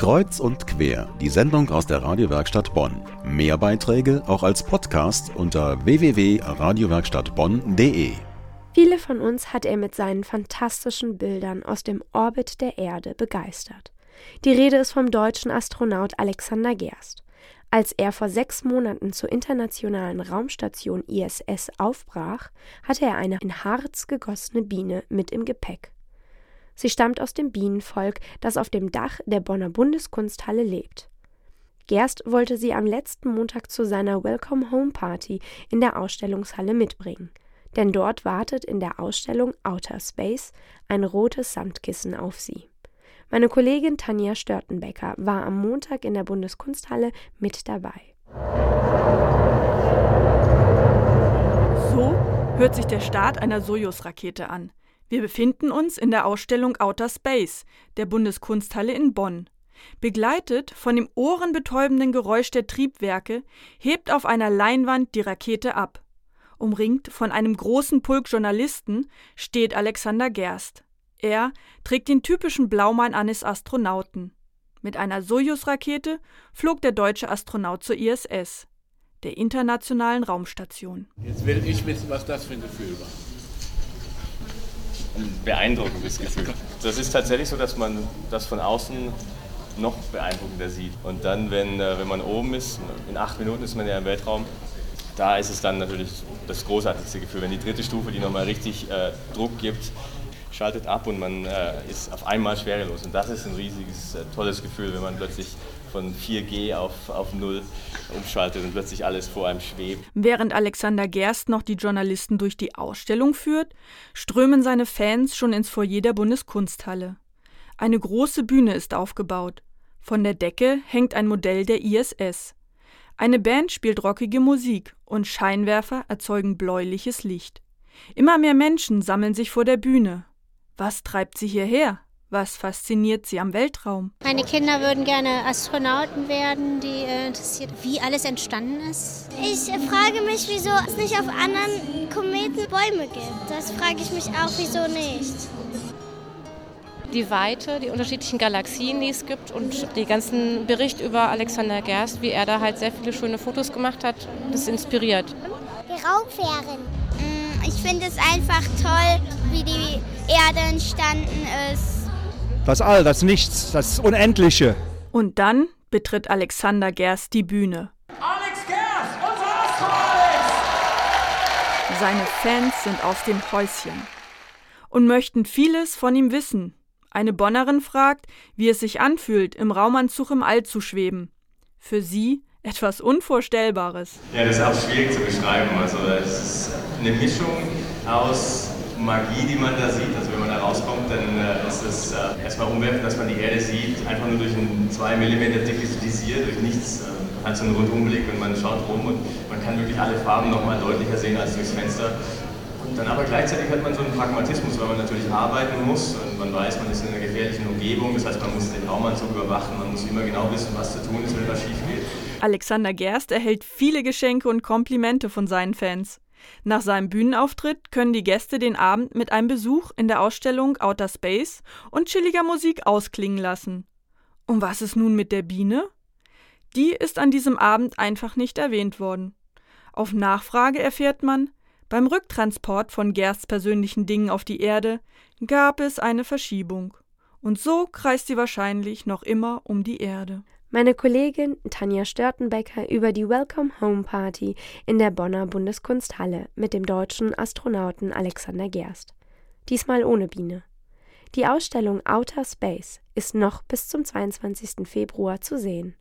Kreuz und quer, die Sendung aus der Radiowerkstatt Bonn. Mehr Beiträge auch als Podcast unter www.radiowerkstattbonn.de. Viele von uns hat er mit seinen fantastischen Bildern aus dem Orbit der Erde begeistert. Die Rede ist vom deutschen Astronaut Alexander Gerst. Als er vor sechs Monaten zur internationalen Raumstation ISS aufbrach, hatte er eine in Harz gegossene Biene mit im Gepäck. Sie stammt aus dem Bienenvolk, das auf dem Dach der Bonner Bundeskunsthalle lebt. Gerst wollte sie am letzten Montag zu seiner Welcome Home Party in der Ausstellungshalle mitbringen. Denn dort wartet in der Ausstellung Outer Space ein rotes Samtkissen auf sie. Meine Kollegin Tanja Störtenbecker war am Montag in der Bundeskunsthalle mit dabei. So hört sich der Start einer Sojus-Rakete an. Wir befinden uns in der Ausstellung Outer Space der Bundeskunsthalle in Bonn. Begleitet von dem ohrenbetäubenden Geräusch der Triebwerke hebt auf einer Leinwand die Rakete ab. Umringt von einem großen Pulk Journalisten steht Alexander Gerst. Er trägt den typischen Blaumann eines Astronauten. Mit einer Sojus-Rakete flog der deutsche Astronaut zur ISS, der Internationalen Raumstation. Jetzt will ich wissen, was das für ein Gefühl war beeindruckendes Gefühl. Das ist tatsächlich so, dass man das von außen noch beeindruckender sieht. Und dann, wenn, äh, wenn man oben ist, in acht Minuten ist man ja im Weltraum, da ist es dann natürlich das großartigste Gefühl, wenn die dritte Stufe, die nochmal richtig äh, Druck gibt, schaltet ab und man äh, ist auf einmal schwerelos. Und das ist ein riesiges, äh, tolles Gefühl, wenn man plötzlich von 4G auf, auf 0 umschaltet und plötzlich alles vor einem schwebt. Während Alexander Gerst noch die Journalisten durch die Ausstellung führt, strömen seine Fans schon ins Foyer der Bundeskunsthalle. Eine große Bühne ist aufgebaut. Von der Decke hängt ein Modell der ISS. Eine Band spielt rockige Musik und Scheinwerfer erzeugen bläuliches Licht. Immer mehr Menschen sammeln sich vor der Bühne. Was treibt sie hierher? Was fasziniert Sie am Weltraum? Meine Kinder würden gerne Astronauten werden, die äh, interessiert, wie alles entstanden ist. Ich frage mich, wieso es nicht auf anderen Kometen Bäume gibt. Das frage ich mich auch, wieso nicht. Die Weite, die unterschiedlichen Galaxien, die es gibt und die ganzen Bericht über Alexander Gerst, wie er da halt sehr viele schöne Fotos gemacht hat, das inspiriert. Die Raumfähren. Ich finde es einfach toll, wie die Erde entstanden ist das All, das Nichts, das Unendliche. Und dann betritt Alexander Gerst die Bühne. Alex Gerst, unser Astro-Alex! Seine Fans sind aus dem Häuschen und möchten vieles von ihm wissen. Eine Bonnerin fragt, wie es sich anfühlt, im Raumanzug im All zu schweben. Für sie etwas Unvorstellbares. Ja, das ist auch schwierig zu beschreiben. Also es ist eine Mischung aus Magie, die man da sieht. Also wenn man da rauskommt, dann äh, ist es äh, erstmal umwerfend, dass man die Erde sieht, einfach nur durch ein 2 mm dickes Visier, durch nichts. Äh, hat so einen Rundumblick und man schaut rum und man kann wirklich alle Farben nochmal deutlicher sehen als durchs Fenster. Und dann aber gleichzeitig hat man so einen Pragmatismus, weil man natürlich arbeiten muss und man weiß, man ist in einer gefährlichen Umgebung, das heißt, man muss den Raumanzug überwachen, man muss immer genau wissen, was zu tun ist, wenn was schief geht. Alexander Gerst erhält viele Geschenke und Komplimente von seinen Fans. Nach seinem Bühnenauftritt können die Gäste den Abend mit einem Besuch in der Ausstellung Outer Space und chilliger Musik ausklingen lassen. Und was ist nun mit der Biene? Die ist an diesem Abend einfach nicht erwähnt worden. Auf Nachfrage erfährt man, beim Rücktransport von Gersts persönlichen Dingen auf die Erde gab es eine Verschiebung. Und so kreist sie wahrscheinlich noch immer um die Erde meine Kollegin Tanja Störtenbecker über die Welcome Home Party in der Bonner Bundeskunsthalle mit dem deutschen Astronauten Alexander Gerst. Diesmal ohne Biene. Die Ausstellung Outer Space ist noch bis zum 22. Februar zu sehen.